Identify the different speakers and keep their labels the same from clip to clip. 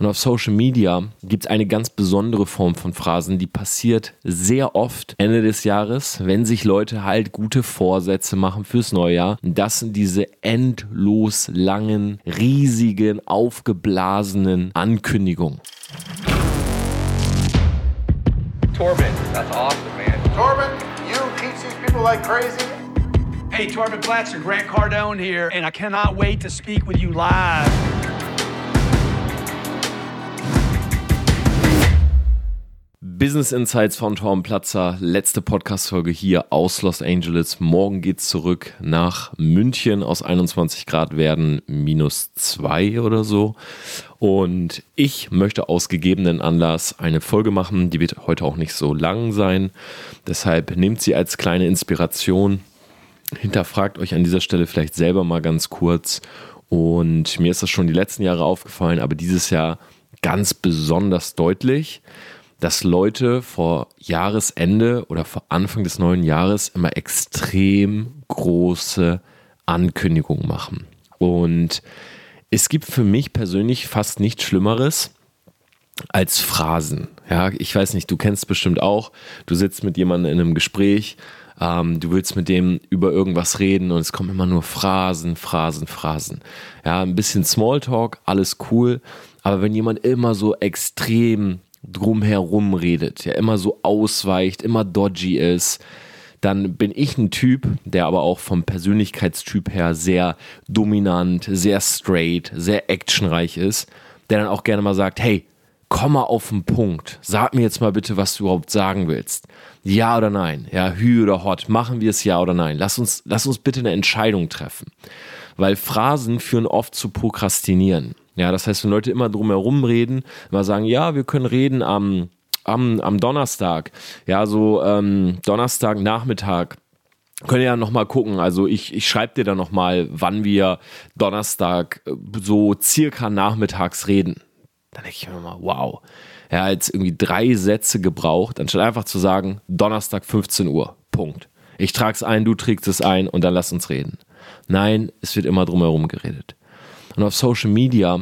Speaker 1: Und auf Social Media gibt es eine ganz besondere Form von Phrasen, die passiert sehr oft Ende des Jahres, wenn sich Leute halt gute Vorsätze machen fürs Neujahr. Das sind diese endlos langen, riesigen, aufgeblasenen Ankündigungen.
Speaker 2: Torben, that's awesome, man.
Speaker 3: Torben, you teach these people like crazy.
Speaker 4: Hey, Torben Blatcher, Grant Cardone here, and I cannot wait to speak with you live.
Speaker 1: Business Insights von Torben Platzer, letzte Podcast-Folge hier aus Los Angeles. Morgen geht's zurück nach München. Aus 21 Grad werden minus zwei oder so. Und ich möchte aus gegebenen Anlass eine Folge machen. Die wird heute auch nicht so lang sein. Deshalb nehmt sie als kleine Inspiration. Hinterfragt euch an dieser Stelle vielleicht selber mal ganz kurz. Und mir ist das schon die letzten Jahre aufgefallen, aber dieses Jahr ganz besonders deutlich dass Leute vor Jahresende oder vor Anfang des neuen Jahres immer extrem große Ankündigungen machen. Und es gibt für mich persönlich fast nichts Schlimmeres als Phrasen. Ja, ich weiß nicht, du kennst bestimmt auch, du sitzt mit jemandem in einem Gespräch, ähm, du willst mit dem über irgendwas reden und es kommen immer nur Phrasen, Phrasen, Phrasen. Ja, ein bisschen Smalltalk, alles cool, aber wenn jemand immer so extrem drumherum redet, ja immer so ausweicht, immer dodgy ist, dann bin ich ein Typ, der aber auch vom Persönlichkeitstyp her sehr dominant, sehr straight, sehr actionreich ist, der dann auch gerne mal sagt, hey, komm mal auf den Punkt. Sag mir jetzt mal bitte, was du überhaupt sagen willst. Ja oder nein? Ja, hü oder hot? Machen wir es ja oder nein? Lass uns, lass uns bitte eine Entscheidung treffen. Weil Phrasen führen oft zu Prokrastinieren. Ja, das heißt, wenn Leute immer drumherum reden, immer sagen, ja, wir können reden am, am, am Donnerstag, ja, so ähm, Donnerstag Nachmittag, können ja noch mal gucken. Also ich, ich schreibe dir dann noch mal, wann wir Donnerstag äh, so circa nachmittags reden. Dann denke ich mir mal, wow. Er hat jetzt irgendwie drei Sätze gebraucht, anstatt einfach zu sagen, Donnerstag 15 Uhr. Punkt. Ich trage es ein, du trägst es ein und dann lass uns reden. Nein, es wird immer drumherum geredet. Und auf Social Media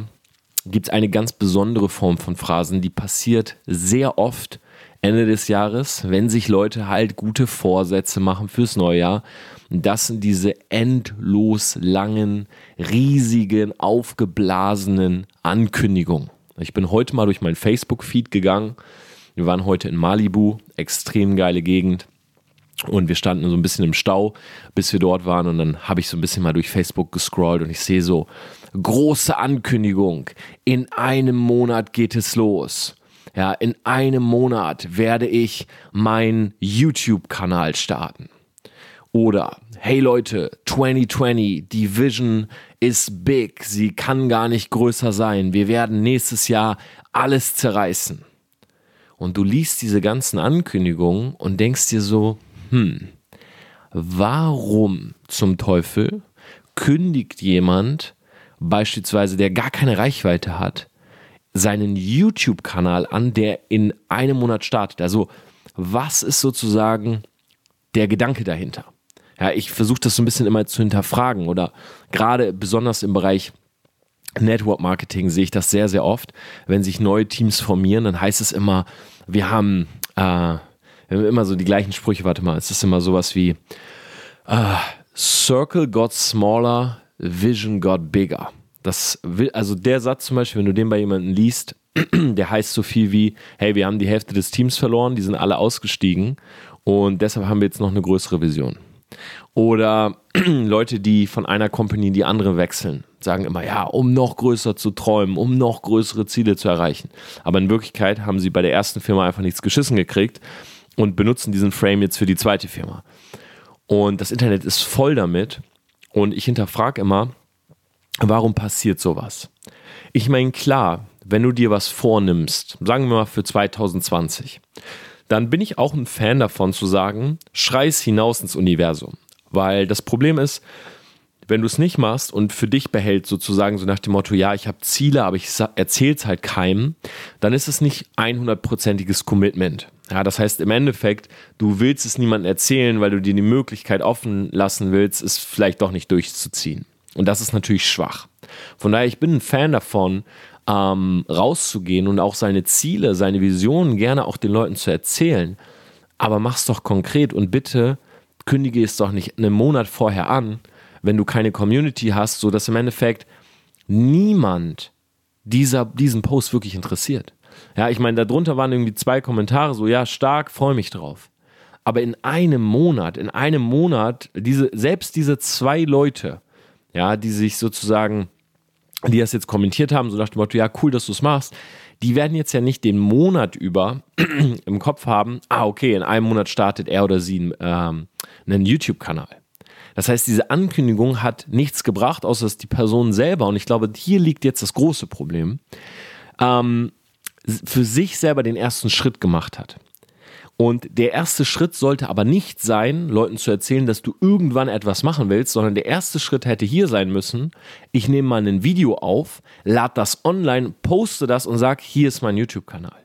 Speaker 1: gibt es eine ganz besondere Form von Phrasen, die passiert sehr oft Ende des Jahres, wenn sich Leute halt gute Vorsätze machen fürs Neujahr. Das sind diese endlos langen, riesigen, aufgeblasenen Ankündigungen. Ich bin heute mal durch mein Facebook-Feed gegangen. Wir waren heute in Malibu, extrem geile Gegend. Und wir standen so ein bisschen im Stau, bis wir dort waren. Und dann habe ich so ein bisschen mal durch Facebook gescrollt und ich sehe so große Ankündigung. In einem Monat geht es los. Ja, in einem Monat werde ich meinen YouTube-Kanal starten. Oder, hey Leute, 2020, die Vision ist big. Sie kann gar nicht größer sein. Wir werden nächstes Jahr alles zerreißen. Und du liest diese ganzen Ankündigungen und denkst dir so, hm, warum zum Teufel kündigt jemand, beispielsweise der gar keine Reichweite hat, seinen YouTube-Kanal an, der in einem Monat startet? Also, was ist sozusagen der Gedanke dahinter? Ja, ich versuche das so ein bisschen immer zu hinterfragen oder gerade besonders im Bereich Network Marketing sehe ich das sehr, sehr oft. Wenn sich neue Teams formieren, dann heißt es immer, wir haben äh, immer so die gleichen Sprüche, warte mal, es ist immer sowas wie uh, Circle got smaller, Vision got bigger. Das will, also der Satz zum Beispiel, wenn du den bei jemandem liest, der heißt so viel wie, hey, wir haben die Hälfte des Teams verloren, die sind alle ausgestiegen und deshalb haben wir jetzt noch eine größere Vision. Oder Leute, die von einer Company in die andere wechseln, sagen immer, ja, um noch größer zu träumen, um noch größere Ziele zu erreichen. Aber in Wirklichkeit haben sie bei der ersten Firma einfach nichts geschissen gekriegt und benutzen diesen Frame jetzt für die zweite Firma. Und das Internet ist voll damit. Und ich hinterfrage immer, warum passiert sowas? Ich meine, klar, wenn du dir was vornimmst, sagen wir mal für 2020, dann bin ich auch ein Fan davon zu sagen, schreiß hinaus ins Universum. Weil das Problem ist, wenn du es nicht machst und für dich behältst, sozusagen so nach dem Motto, ja, ich habe Ziele, aber ich erzähle es halt keinem, dann ist es nicht 100%iges Commitment. Ja, das heißt im Endeffekt, du willst es niemandem erzählen, weil du dir die Möglichkeit offen lassen willst, es vielleicht doch nicht durchzuziehen. Und das ist natürlich schwach. Von daher, ich bin ein Fan davon, ähm, rauszugehen und auch seine Ziele, seine Visionen gerne auch den Leuten zu erzählen. Aber mach's doch konkret und bitte kündige es doch nicht einen Monat vorher an, wenn du keine Community hast, sodass im Endeffekt niemand dieser, diesen Post wirklich interessiert. Ja, ich meine, darunter waren irgendwie zwei Kommentare, so, ja, stark, freue mich drauf. Aber in einem Monat, in einem Monat, diese, selbst diese zwei Leute, ja, die sich sozusagen, die das jetzt kommentiert haben, so nach dem Motto, ja, cool, dass du es machst, die werden jetzt ja nicht den Monat über im Kopf haben, ah, okay, in einem Monat startet er oder sie ähm, einen YouTube-Kanal. Das heißt, diese Ankündigung hat nichts gebracht, außer dass die Person selber, und ich glaube, hier liegt jetzt das große Problem, ähm, für sich selber den ersten Schritt gemacht hat. Und der erste Schritt sollte aber nicht sein, Leuten zu erzählen, dass du irgendwann etwas machen willst, sondern der erste Schritt hätte hier sein müssen, ich nehme mal ein Video auf, lade das online, poste das und sage, hier ist mein YouTube-Kanal.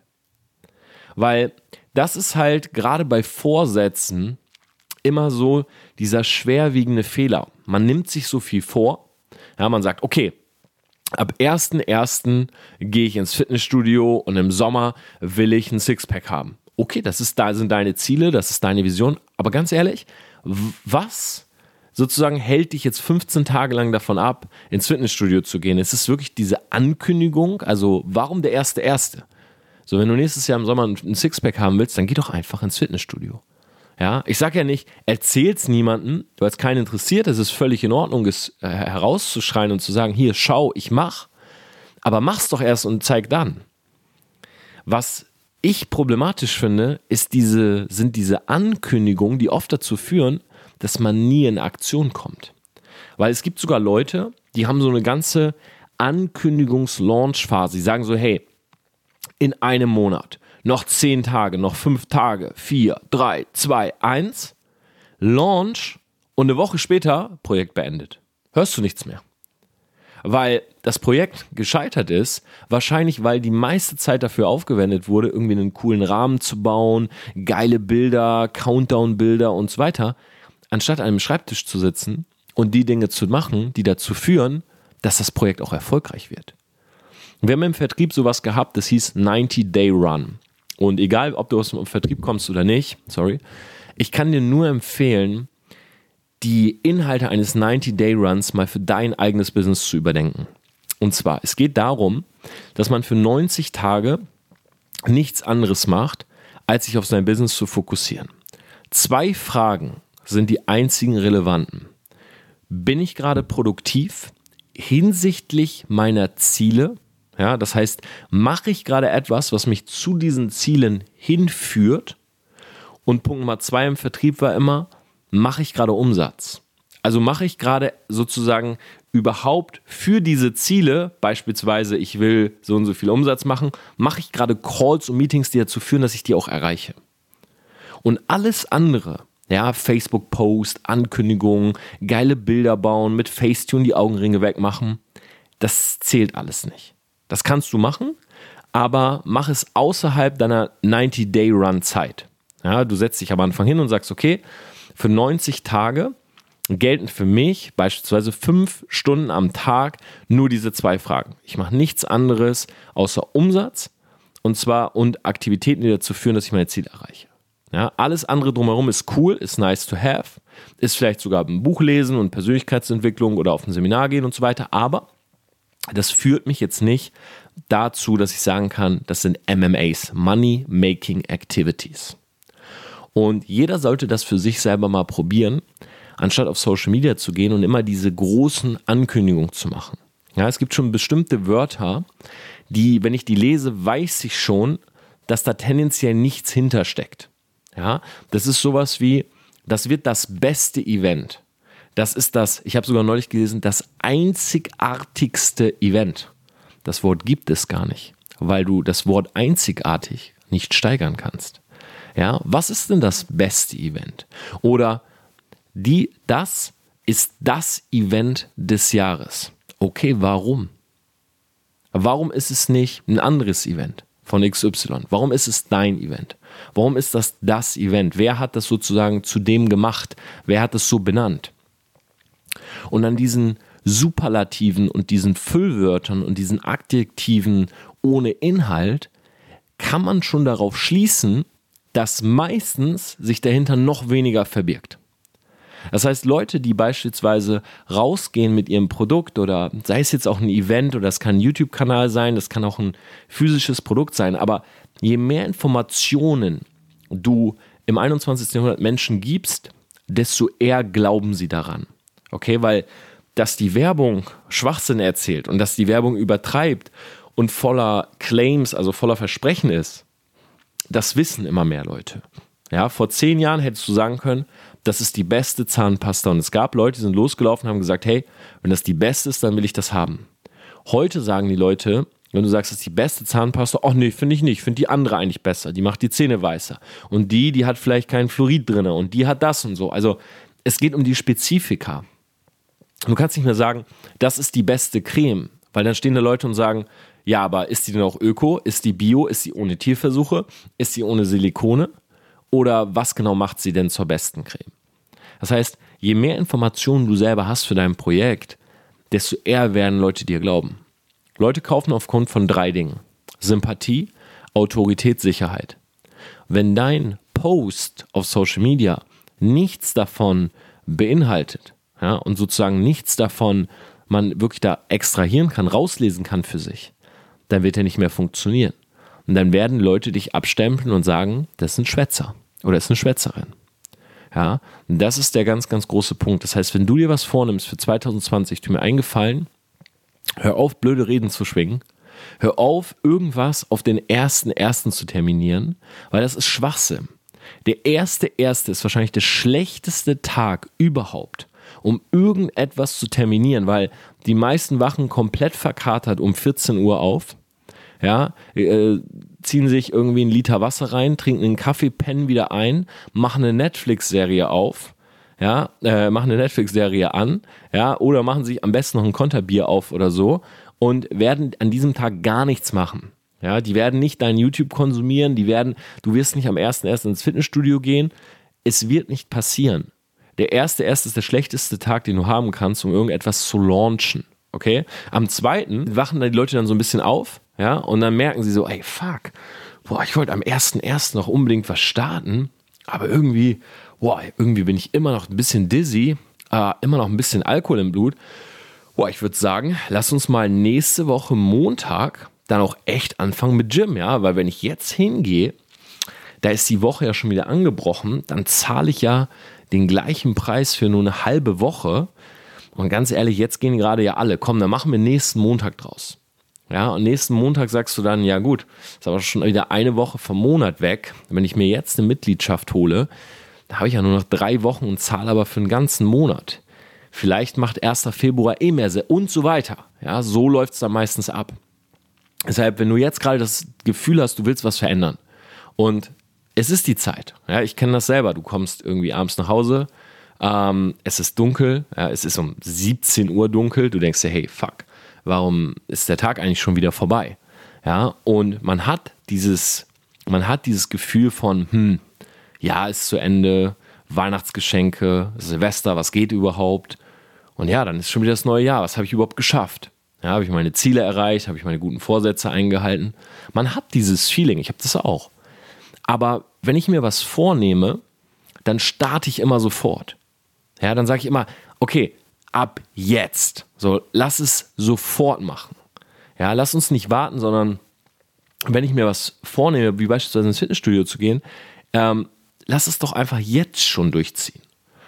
Speaker 1: Weil das ist halt gerade bei Vorsätzen immer so dieser schwerwiegende Fehler. Man nimmt sich so viel vor, ja, man sagt, okay, ab 1.1. gehe ich ins Fitnessstudio und im Sommer will ich ein Sixpack haben. Okay, das ist, da sind deine Ziele, das ist deine Vision, aber ganz ehrlich, was sozusagen hält dich jetzt 15 Tage lang davon ab, ins Fitnessstudio zu gehen? Es ist wirklich diese Ankündigung, also warum der erste erste? So, wenn du nächstes Jahr im Sommer ein Sixpack haben willst, dann geh doch einfach ins Fitnessstudio. Ja, ich sage ja nicht, erzähl's niemandem, weil es keinen interessiert. Es ist völlig in Ordnung, es äh, herauszuschreien und zu sagen, hier, schau, ich mach. Aber mach's doch erst und zeig dann. Was ich problematisch finde, ist diese, sind diese Ankündigungen, die oft dazu führen, dass man nie in Aktion kommt. Weil es gibt sogar Leute, die haben so eine ganze Ankündigungs-Launch-Phase. Die sagen so, hey, in einem Monat noch zehn Tage, noch fünf Tage, vier, drei, zwei, eins, Launch und eine Woche später Projekt beendet. Hörst du nichts mehr. Weil das Projekt gescheitert ist, wahrscheinlich weil die meiste Zeit dafür aufgewendet wurde, irgendwie einen coolen Rahmen zu bauen, geile Bilder, Countdown-Bilder und so weiter, anstatt an einem Schreibtisch zu sitzen und die Dinge zu machen, die dazu führen, dass das Projekt auch erfolgreich wird. Wir haben im Vertrieb sowas gehabt, das hieß 90 Day Run. Und egal, ob du aus dem Vertrieb kommst oder nicht, sorry, ich kann dir nur empfehlen, die Inhalte eines 90-Day-Runs mal für dein eigenes Business zu überdenken. Und zwar, es geht darum, dass man für 90 Tage nichts anderes macht, als sich auf sein Business zu fokussieren. Zwei Fragen sind die einzigen relevanten. Bin ich gerade produktiv hinsichtlich meiner Ziele? Ja, das heißt, mache ich gerade etwas, was mich zu diesen Zielen hinführt? Und Punkt Nummer zwei im Vertrieb war immer, mache ich gerade Umsatz? Also mache ich gerade sozusagen überhaupt für diese Ziele, beispielsweise ich will so und so viel Umsatz machen, mache ich gerade Calls und Meetings, die dazu führen, dass ich die auch erreiche. Und alles andere, ja, Facebook-Post, Ankündigungen, geile Bilder bauen, mit Facetune die Augenringe wegmachen, das zählt alles nicht. Das kannst du machen, aber mach es außerhalb deiner 90-Day-Run-Zeit. Ja, du setzt dich am Anfang hin und sagst, okay, für 90 Tage gelten für mich beispielsweise fünf Stunden am Tag nur diese zwei Fragen. Ich mache nichts anderes außer Umsatz und zwar und Aktivitäten, die dazu führen, dass ich meine Ziele erreiche. Ja, alles andere drumherum ist cool, ist nice to have, ist vielleicht sogar ein Buch lesen und Persönlichkeitsentwicklung oder auf ein Seminar gehen und so weiter, aber das führt mich jetzt nicht dazu, dass ich sagen kann, das sind MMAs, Money Making Activities. Und jeder sollte das für sich selber mal probieren, anstatt auf Social Media zu gehen und immer diese großen Ankündigungen zu machen. Ja, es gibt schon bestimmte Wörter, die, wenn ich die lese, weiß ich schon, dass da tendenziell nichts hintersteckt. Ja, das ist sowas wie, das wird das beste Event. Das ist das, ich habe sogar neulich gelesen, das einzigartigste Event. Das Wort gibt es gar nicht, weil du das Wort einzigartig nicht steigern kannst. Ja, was ist denn das beste Event? Oder die, das ist das Event des Jahres. Okay, warum? Warum ist es nicht ein anderes Event von XY? Warum ist es dein Event? Warum ist das das Event? Wer hat das sozusagen zu dem gemacht? Wer hat es so benannt? Und an diesen Superlativen und diesen Füllwörtern und diesen Adjektiven ohne Inhalt kann man schon darauf schließen, dass meistens sich dahinter noch weniger verbirgt. Das heißt, Leute, die beispielsweise rausgehen mit ihrem Produkt oder sei es jetzt auch ein Event oder es kann ein YouTube-Kanal sein, das kann auch ein physisches Produkt sein, aber je mehr Informationen du im 21. Jahrhundert Menschen gibst, desto eher glauben sie daran. Okay, weil dass die Werbung Schwachsinn erzählt und dass die Werbung übertreibt und voller Claims, also voller Versprechen ist, das wissen immer mehr Leute. Ja, vor zehn Jahren hättest du sagen können, das ist die beste Zahnpasta. Und es gab Leute, die sind losgelaufen und haben gesagt, hey, wenn das die beste ist, dann will ich das haben. Heute sagen die Leute, wenn du sagst, das ist die beste Zahnpasta, ach nee, finde ich nicht, finde die andere eigentlich besser, die macht die Zähne weißer. Und die, die hat vielleicht keinen Fluorid drin und die hat das und so. Also es geht um die Spezifika. Du kannst nicht mehr sagen, das ist die beste Creme, weil dann stehen da Leute und sagen, ja, aber ist die denn auch öko? Ist die bio? Ist sie ohne Tierversuche? Ist sie ohne Silikone? Oder was genau macht sie denn zur besten Creme? Das heißt, je mehr Informationen du selber hast für dein Projekt, desto eher werden Leute dir glauben. Leute kaufen aufgrund von drei Dingen. Sympathie, Autorität, Sicherheit. Wenn dein Post auf Social Media nichts davon beinhaltet ja, und sozusagen nichts davon man wirklich da extrahieren kann, rauslesen kann für sich, dann wird er nicht mehr funktionieren. Und dann werden Leute dich abstempeln und sagen, das ist ein Schwätzer oder ist eine Schwätzerin. Ja, und das ist der ganz, ganz große Punkt. Das heißt, wenn du dir was vornimmst für 2020, tu mir eingefallen, hör auf, blöde Reden zu schwingen. Hör auf, irgendwas auf den ersten ersten zu terminieren, weil das ist Schwachsinn. Der erste erste ist wahrscheinlich der schlechteste Tag überhaupt, um irgendetwas zu terminieren, weil die meisten wachen komplett verkatert um 14 Uhr auf. Ja, äh, ziehen sich irgendwie einen Liter Wasser rein, trinken einen Kaffee, pennen wieder ein, machen eine Netflix-Serie auf, ja, äh, machen eine Netflix-Serie an, ja, oder machen sich am besten noch ein Konterbier auf oder so und werden an diesem Tag gar nichts machen. Ja, die werden nicht dein YouTube konsumieren, die werden, du wirst nicht am ersten erst ins Fitnessstudio gehen. Es wird nicht passieren. Der erste erste ist der schlechteste Tag, den du haben kannst, um irgendetwas zu launchen. Okay? Am zweiten wachen dann die Leute dann so ein bisschen auf, ja, und dann merken sie so, ey, fuck, boah, ich wollte am 1.1. noch unbedingt was starten, aber irgendwie, boah, irgendwie bin ich immer noch ein bisschen dizzy, äh, immer noch ein bisschen Alkohol im Blut. Boah, ich würde sagen, lass uns mal nächste Woche Montag dann auch echt anfangen mit Gym, ja, weil wenn ich jetzt hingehe, da ist die Woche ja schon wieder angebrochen, dann zahle ich ja den gleichen Preis für nur eine halbe Woche. Und ganz ehrlich, jetzt gehen gerade ja alle. Komm, dann machen wir nächsten Montag draus. Ja, und nächsten Montag sagst du dann, ja gut, ist aber schon wieder eine Woche vom Monat weg. Wenn ich mir jetzt eine Mitgliedschaft hole, da habe ich ja nur noch drei Wochen und zahle aber für einen ganzen Monat. Vielleicht macht 1. Februar eh mehr Sinn und so weiter. Ja, so läuft es dann meistens ab. Deshalb, wenn du jetzt gerade das Gefühl hast, du willst was verändern und es ist die Zeit. Ja, ich kenne das selber. Du kommst irgendwie abends nach Hause, ähm, es ist dunkel, ja, es ist um 17 Uhr dunkel. Du denkst dir, hey, fuck, warum ist der Tag eigentlich schon wieder vorbei? Ja, und man hat dieses, man hat dieses Gefühl von, hm, ja, ist zu Ende, Weihnachtsgeschenke, Silvester, was geht überhaupt? Und ja, dann ist schon wieder das neue Jahr. Was habe ich überhaupt geschafft? Ja, habe ich meine Ziele erreicht? Habe ich meine guten Vorsätze eingehalten? Man hat dieses Feeling. Ich habe das auch. Aber wenn ich mir was vornehme, dann starte ich immer sofort. Ja, dann sage ich immer, okay, ab jetzt. So, lass es sofort machen. Ja, lass uns nicht warten, sondern wenn ich mir was vornehme, wie beispielsweise ins Fitnessstudio zu gehen, ähm, lass es doch einfach jetzt schon durchziehen.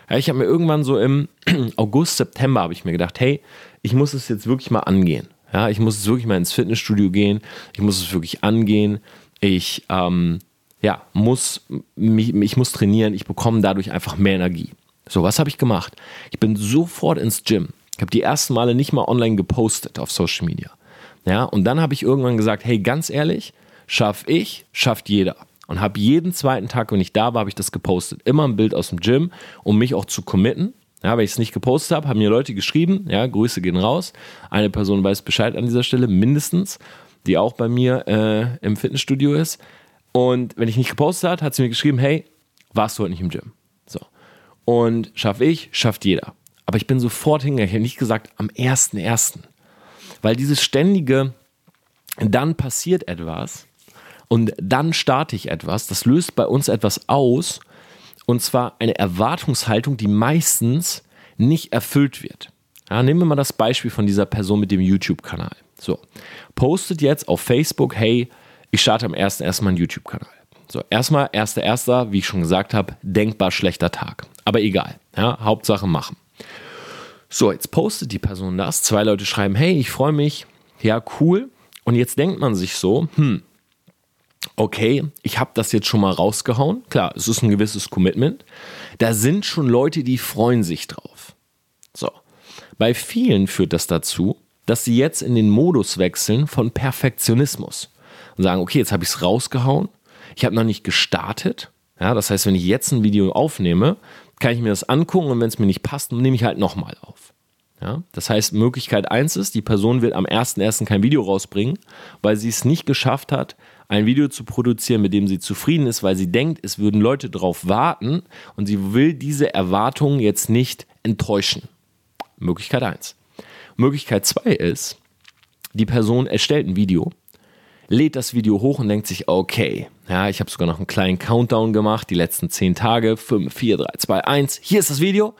Speaker 1: Ja, ich habe mir irgendwann so im August, September habe ich mir gedacht, hey, ich muss es jetzt wirklich mal angehen. Ja, ich muss es wirklich mal ins Fitnessstudio gehen. Ich muss es wirklich angehen. Ich ähm, ja, muss, ich muss trainieren. Ich bekomme dadurch einfach mehr Energie. So, was habe ich gemacht? Ich bin sofort ins Gym. Ich habe die ersten Male nicht mal online gepostet auf Social Media. Ja, und dann habe ich irgendwann gesagt, hey, ganz ehrlich, schaff ich, schafft jeder. Und habe jeden zweiten Tag, wenn ich da war, habe ich das gepostet. Immer ein Bild aus dem Gym, um mich auch zu committen. Ja, wenn ich es nicht gepostet habe, haben mir Leute geschrieben, ja, Grüße gehen raus. Eine Person weiß Bescheid an dieser Stelle, mindestens, die auch bei mir äh, im Fitnessstudio ist. Und wenn ich nicht gepostet habe, hat sie mir geschrieben, hey, warst du heute nicht im Gym? So. Und schaff ich, schafft jeder. aber ich bin sofort hingegangen. Ich habe nicht gesagt am 1.1. Weil dieses ständige, dann passiert etwas und dann starte ich etwas, das löst bei uns etwas aus und zwar eine Erwartungshaltung, die meistens nicht erfüllt wird. Ja, nehmen wir mal das Beispiel von dieser Person mit dem YouTube-Kanal. So, postet jetzt auf Facebook, hey, ich starte am 1.1. meinen YouTube-Kanal. So, erstmal, 1.1., wie ich schon gesagt habe, denkbar schlechter Tag. Aber egal, ja, Hauptsache machen. So, jetzt postet die Person das. Zwei Leute schreiben, hey, ich freue mich. Ja, cool. Und jetzt denkt man sich so, hm, okay, ich habe das jetzt schon mal rausgehauen. Klar, es ist ein gewisses Commitment. Da sind schon Leute, die freuen sich drauf. So, bei vielen führt das dazu, dass sie jetzt in den Modus wechseln von Perfektionismus und sagen, okay, jetzt habe ich es rausgehauen, ich habe noch nicht gestartet. Ja, das heißt, wenn ich jetzt ein Video aufnehme, kann ich mir das angucken und wenn es mir nicht passt, nehme ich halt nochmal auf. Ja, das heißt, Möglichkeit 1 ist, die Person wird am 1.1. kein Video rausbringen, weil sie es nicht geschafft hat, ein Video zu produzieren, mit dem sie zufrieden ist, weil sie denkt, es würden Leute drauf warten und sie will diese Erwartungen jetzt nicht enttäuschen. Möglichkeit 1. Möglichkeit 2 ist, die Person erstellt ein Video, lädt das Video hoch und denkt sich, okay, ja, ich habe sogar noch einen kleinen Countdown gemacht, die letzten 10 Tage, 5, 4, 3, 2, 1, hier ist das Video,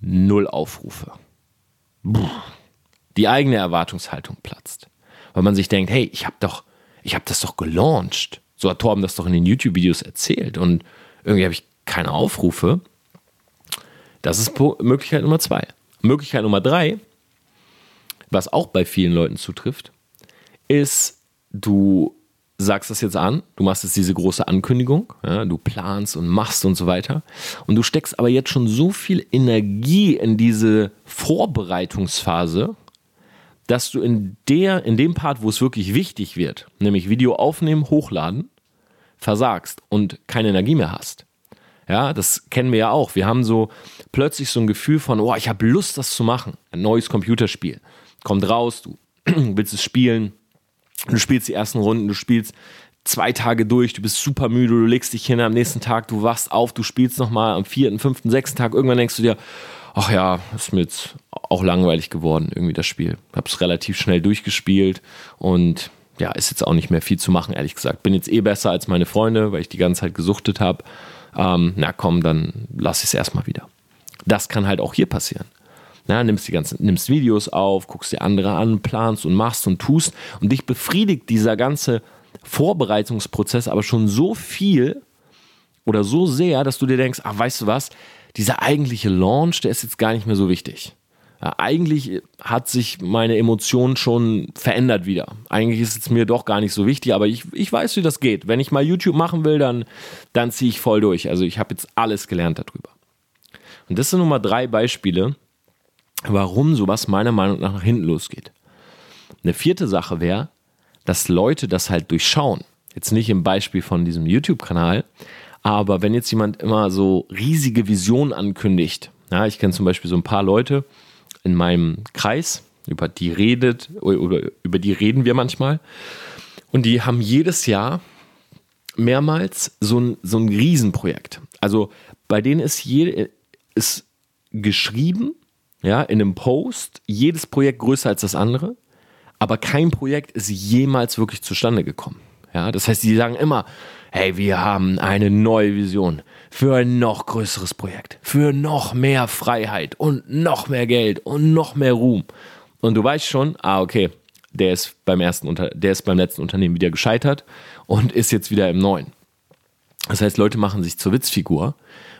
Speaker 1: null Aufrufe. Die eigene Erwartungshaltung platzt, weil man sich denkt, hey, ich habe doch ich habe das doch gelauncht. So hat Torben das doch in den YouTube-Videos erzählt und irgendwie habe ich keine Aufrufe. Das ist Möglichkeit Nummer zwei. Möglichkeit Nummer drei, was auch bei vielen Leuten zutrifft, ist, du sagst das jetzt an, du machst jetzt diese große Ankündigung, ja, du planst und machst und so weiter. Und du steckst aber jetzt schon so viel Energie in diese Vorbereitungsphase, dass du in, der, in dem Part, wo es wirklich wichtig wird, nämlich Video aufnehmen, hochladen, versagst und keine Energie mehr hast. Ja, das kennen wir ja auch. Wir haben so plötzlich so ein Gefühl von, oh, ich habe Lust, das zu machen. Ein neues Computerspiel. Kommt raus, du willst es spielen, du spielst die ersten Runden, du spielst zwei Tage durch, du bist super müde, du legst dich hin am nächsten Tag, du wachst auf, du spielst nochmal am vierten, fünften, sechsten Tag, irgendwann denkst du dir, ach ja, ist mir jetzt auch langweilig geworden, irgendwie das Spiel. Hab's relativ schnell durchgespielt und ja, ist jetzt auch nicht mehr viel zu machen, ehrlich gesagt. Bin jetzt eh besser als meine Freunde, weil ich die ganze Zeit gesuchtet habe. Ähm, na komm, dann lass ich es erstmal wieder. Das kann halt auch hier passieren. Na, nimmst die ganzen, nimmst Videos auf, guckst dir andere an, planst und machst und tust und dich befriedigt dieser ganze Vorbereitungsprozess aber schon so viel oder so sehr, dass du dir denkst, ach, weißt du was, dieser eigentliche Launch, der ist jetzt gar nicht mehr so wichtig. Ja, eigentlich hat sich meine Emotion schon verändert wieder. Eigentlich ist es mir doch gar nicht so wichtig, aber ich, ich weiß, wie das geht. Wenn ich mal YouTube machen will, dann, dann ziehe ich voll durch. Also ich habe jetzt alles gelernt darüber. Und das sind Nummer drei Beispiele, warum sowas meiner Meinung nach nach hinten losgeht. Eine vierte Sache wäre, dass Leute das halt durchschauen. Jetzt nicht im Beispiel von diesem YouTube-Kanal, aber wenn jetzt jemand immer so riesige Visionen ankündigt, ja, ich kenne zum Beispiel so ein paar Leute in meinem Kreis, über die redet, oder über die reden wir manchmal. Und die haben jedes Jahr mehrmals so ein, so ein Riesenprojekt. Also bei denen ist, jede, ist geschrieben, ja, in einem Post, jedes Projekt größer als das andere, aber kein Projekt ist jemals wirklich zustande gekommen. Ja, das heißt, die sagen immer, hey, wir haben eine neue Vision für ein noch größeres Projekt, für noch mehr Freiheit und noch mehr Geld und noch mehr Ruhm. Und du weißt schon, ah, okay, der ist beim ersten Unter der ist beim letzten Unternehmen wieder gescheitert und ist jetzt wieder im neuen. Das heißt, Leute machen sich zur Witzfigur,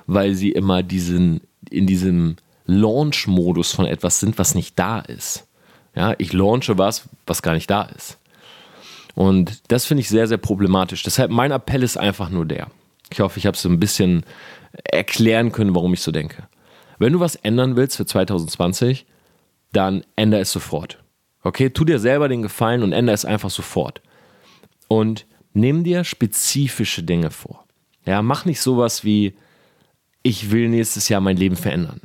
Speaker 1: weil sie immer diesen, in diesem Launch-Modus von etwas sind, was nicht da ist. Ja, ich launche was, was gar nicht da ist. Und das finde ich sehr, sehr problematisch. Deshalb mein Appell ist einfach nur der. Ich hoffe, ich habe es so ein bisschen erklären können, warum ich so denke. Wenn du was ändern willst für 2020, dann ändere es sofort. Okay, tu dir selber den Gefallen und ändere es einfach sofort. Und nimm dir spezifische Dinge vor. Ja, mach nicht sowas wie, ich will nächstes Jahr mein Leben verändern.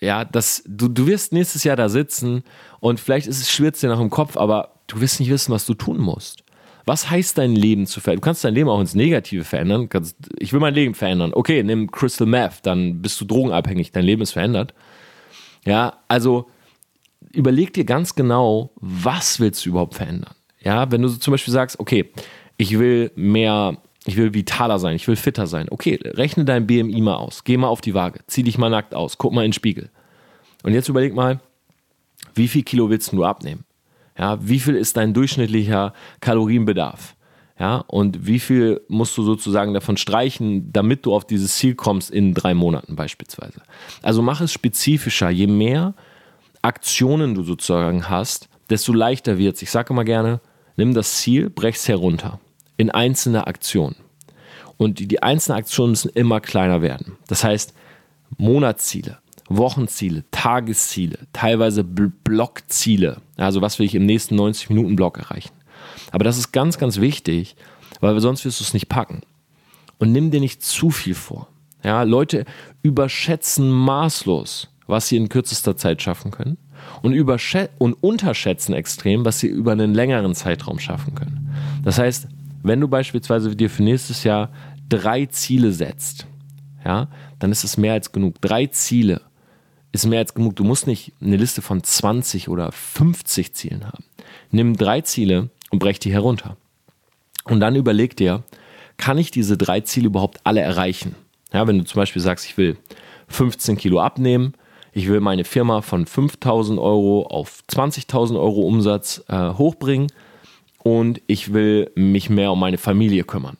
Speaker 1: Ja, das, du, du wirst nächstes Jahr da sitzen und vielleicht ist es schwirrt dir nach dem Kopf, aber du wirst nicht wissen, was du tun musst. Was heißt dein Leben zu verändern? Du kannst dein Leben auch ins Negative verändern. Ich will mein Leben verändern. Okay, nimm Crystal Meth, dann bist du drogenabhängig, dein Leben ist verändert. Ja, also überleg dir ganz genau, was willst du überhaupt verändern. Ja, wenn du zum Beispiel sagst, okay, ich will mehr, ich will vitaler sein, ich will fitter sein. Okay, rechne dein BMI mal aus. Geh mal auf die Waage, zieh dich mal nackt aus, guck mal in den Spiegel. Und jetzt überleg mal, wie viel Kilo willst du abnehmen? Ja, wie viel ist dein durchschnittlicher Kalorienbedarf? Ja, und wie viel musst du sozusagen davon streichen, damit du auf dieses Ziel kommst in drei Monaten beispielsweise? Also mach es spezifischer. Je mehr Aktionen du sozusagen hast, desto leichter wird es. Ich sage immer gerne, nimm das Ziel, brech es herunter in einzelne Aktionen. Und die, einzelnen Aktionen müssen immer kleiner werden. Das heißt, Monatsziele, Wochenziele, Tagesziele, teilweise Blockziele. Also was will ich im nächsten 90-Minuten-Block erreichen? Aber das ist ganz, ganz wichtig, weil sonst wirst du es nicht packen. Und nimm dir nicht zu viel vor. Ja, Leute überschätzen maßlos, was sie in kürzester Zeit schaffen können und, und unterschätzen extrem, was sie über einen längeren Zeitraum schaffen können. Das heißt, wenn du beispielsweise dir für nächstes Jahr drei Ziele setzt, ja, dann ist es mehr als genug. Drei Ziele ist mehr als genug. Du musst nicht eine Liste von 20 oder 50 Zielen haben. Nimm drei Ziele und brech die herunter. Und dann überleg dir, kann ich diese drei Ziele überhaupt alle erreichen? Ja, wenn du zum Beispiel sagst, ich will 15 Kilo abnehmen, ich will meine Firma von 5000 Euro auf 20.000 Euro Umsatz äh, hochbringen und ich will mich mehr um meine Familie kümmern.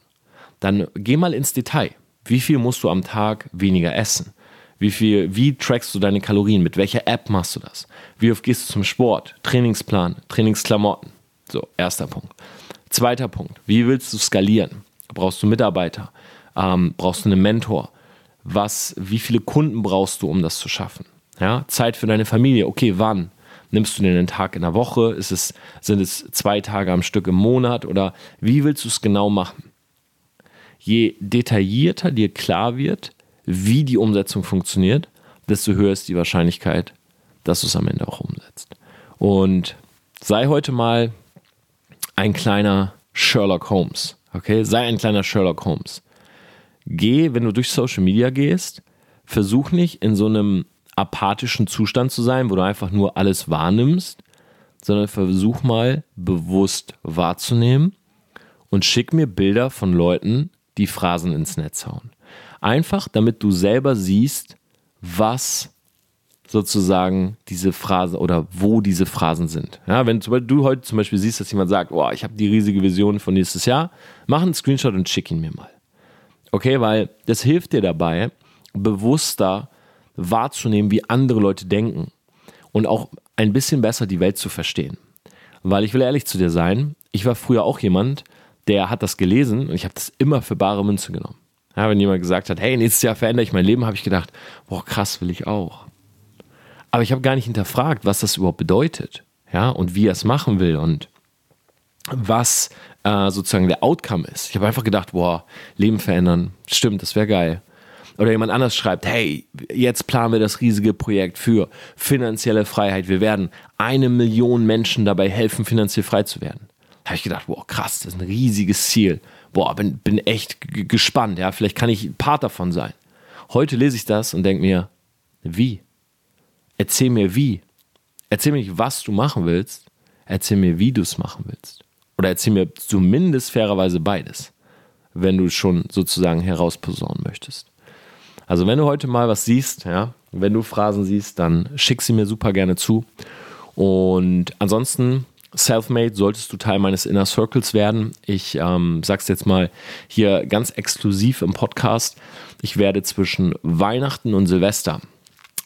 Speaker 1: Dann geh mal ins Detail. Wie viel musst du am Tag weniger essen? Wie viel, wie trackst du deine Kalorien? Mit welcher App machst du das? Wie oft gehst du zum Sport? Trainingsplan, Trainingsklamotten. So, erster Punkt. Zweiter Punkt. Wie willst du skalieren? Brauchst du Mitarbeiter? Ähm, brauchst du einen Mentor? Was, wie viele Kunden brauchst du, um das zu schaffen? Ja, Zeit für deine Familie. Okay, wann? Nimmst du den einen Tag in der Woche? Ist es, sind es zwei Tage am Stück im Monat? Oder wie willst du es genau machen? Je detaillierter dir klar wird, wie die Umsetzung funktioniert, desto höher ist die Wahrscheinlichkeit, dass du es am Ende auch umsetzt. Und sei heute mal ein kleiner Sherlock Holmes. Okay, sei ein kleiner Sherlock Holmes. Geh, wenn du durch Social Media gehst, versuch nicht in so einem apathischen Zustand zu sein, wo du einfach nur alles wahrnimmst, sondern versuch mal bewusst wahrzunehmen und schick mir Bilder von Leuten, die Phrasen ins Netz hauen. Einfach, damit du selber siehst, was sozusagen diese Phrasen oder wo diese Phrasen sind. Ja, wenn du heute zum Beispiel siehst, dass jemand sagt, oh, ich habe die riesige Vision von nächstes Jahr, mach einen Screenshot und schick ihn mir mal. Okay, weil das hilft dir dabei, bewusster wahrzunehmen, wie andere Leute denken und auch ein bisschen besser die Welt zu verstehen. Weil ich will ehrlich zu dir sein, ich war früher auch jemand, der hat das gelesen und ich habe das immer für bare Münze genommen. Ja, wenn jemand gesagt hat, hey, nächstes Jahr verändere ich mein Leben, habe ich gedacht, boah, krass, will ich auch. Aber ich habe gar nicht hinterfragt, was das überhaupt bedeutet, ja, und wie er es machen will und was äh, sozusagen der Outcome ist. Ich habe einfach gedacht, boah, Leben verändern, stimmt, das wäre geil. Oder jemand anders schreibt, hey, jetzt planen wir das riesige Projekt für finanzielle Freiheit. Wir werden eine Million Menschen dabei helfen, finanziell frei zu werden. Da habe ich gedacht, boah, krass, das ist ein riesiges Ziel. Boah, bin, bin echt gespannt, ja, vielleicht kann ich Part davon sein. Heute lese ich das und denke mir, wie? Erzähl mir wie. Erzähl mir nicht, was du machen willst. Erzähl mir, wie du es machen willst. Oder erzähl mir zumindest fairerweise beides, wenn du schon sozusagen herausposaunen möchtest. Also wenn du heute mal was siehst, ja, wenn du Phrasen siehst, dann schick sie mir super gerne zu. Und ansonsten, Selfmade, solltest du Teil meines Inner Circles werden. Ich ähm, sag's jetzt mal hier ganz exklusiv im Podcast. Ich werde zwischen Weihnachten und Silvester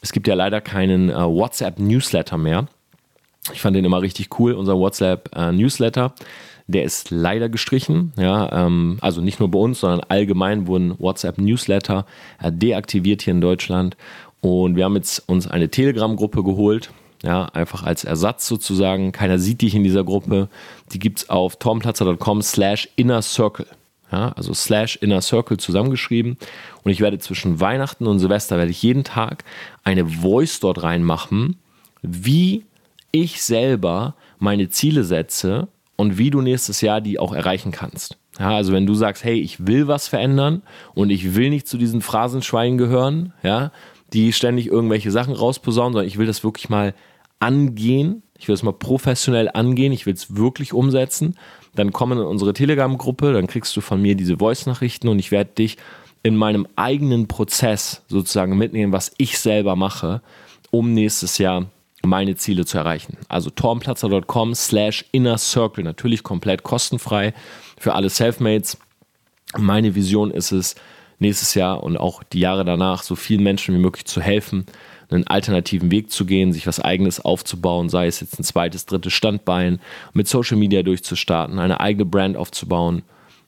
Speaker 1: es gibt ja leider keinen äh, WhatsApp-Newsletter mehr. Ich fand den immer richtig cool, unser WhatsApp-Newsletter. Äh, der ist leider gestrichen. Ja, ähm, also nicht nur bei uns, sondern allgemein wurden WhatsApp-Newsletter äh, deaktiviert hier in Deutschland. Und wir haben jetzt uns eine Telegram-Gruppe geholt. Ja, einfach als Ersatz sozusagen. Keiner sieht dich in dieser Gruppe. Die gibt es auf tomplatzer.com slash inner circle ja, also slash inner circle zusammengeschrieben. Und ich werde zwischen Weihnachten und Silvester werde ich jeden Tag eine Voice dort reinmachen, wie ich selber meine Ziele setze und wie du nächstes Jahr die auch erreichen kannst. Ja, also wenn du sagst, hey, ich will was verändern und ich will nicht zu diesen Phrasenschweinen gehören, ja, die ständig irgendwelche Sachen rausposaunen, sondern ich will das wirklich mal angehen. Ich will es mal professionell angehen. Ich will es wirklich umsetzen. Dann komm in unsere Telegram-Gruppe, dann kriegst du von mir diese Voice-Nachrichten und ich werde dich in meinem eigenen Prozess sozusagen mitnehmen, was ich selber mache, um nächstes Jahr meine Ziele zu erreichen. Also tormplatzer.com slash inner circle, natürlich komplett kostenfrei für alle Selfmates. Meine Vision ist es, nächstes Jahr und auch die Jahre danach so vielen Menschen wie möglich zu helfen, einen alternativen Weg zu gehen, sich was eigenes aufzubauen, sei es jetzt ein zweites, drittes Standbein, mit Social Media durchzustarten, eine eigene Brand aufzubauen.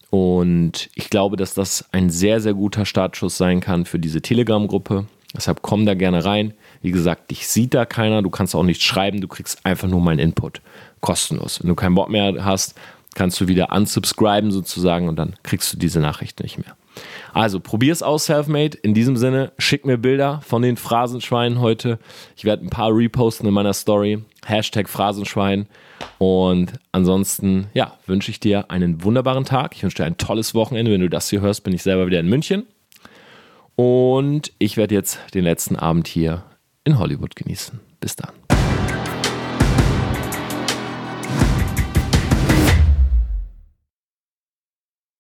Speaker 1: Und ich glaube, dass das ein sehr, sehr guter Startschuss sein kann für diese Telegram-Gruppe. Deshalb komm da gerne rein. Wie gesagt, dich sieht da keiner, du kannst auch nicht schreiben, du kriegst einfach nur meinen Input. Kostenlos. Wenn du keinen Bock mehr hast, kannst du wieder unsubscriben sozusagen und dann kriegst du diese Nachricht nicht mehr. Also probier's aus, Selfmade. In diesem Sinne, schick mir Bilder von den Phrasenschweinen heute. Ich werde ein paar reposten in meiner Story. Hashtag Phrasenschwein. Und ansonsten, ja, wünsche ich dir einen wunderbaren Tag. Ich wünsche dir ein tolles Wochenende. Wenn du das hier hörst, bin ich selber wieder in München. Und ich werde jetzt den letzten Abend hier in Hollywood genießen. Bis dann.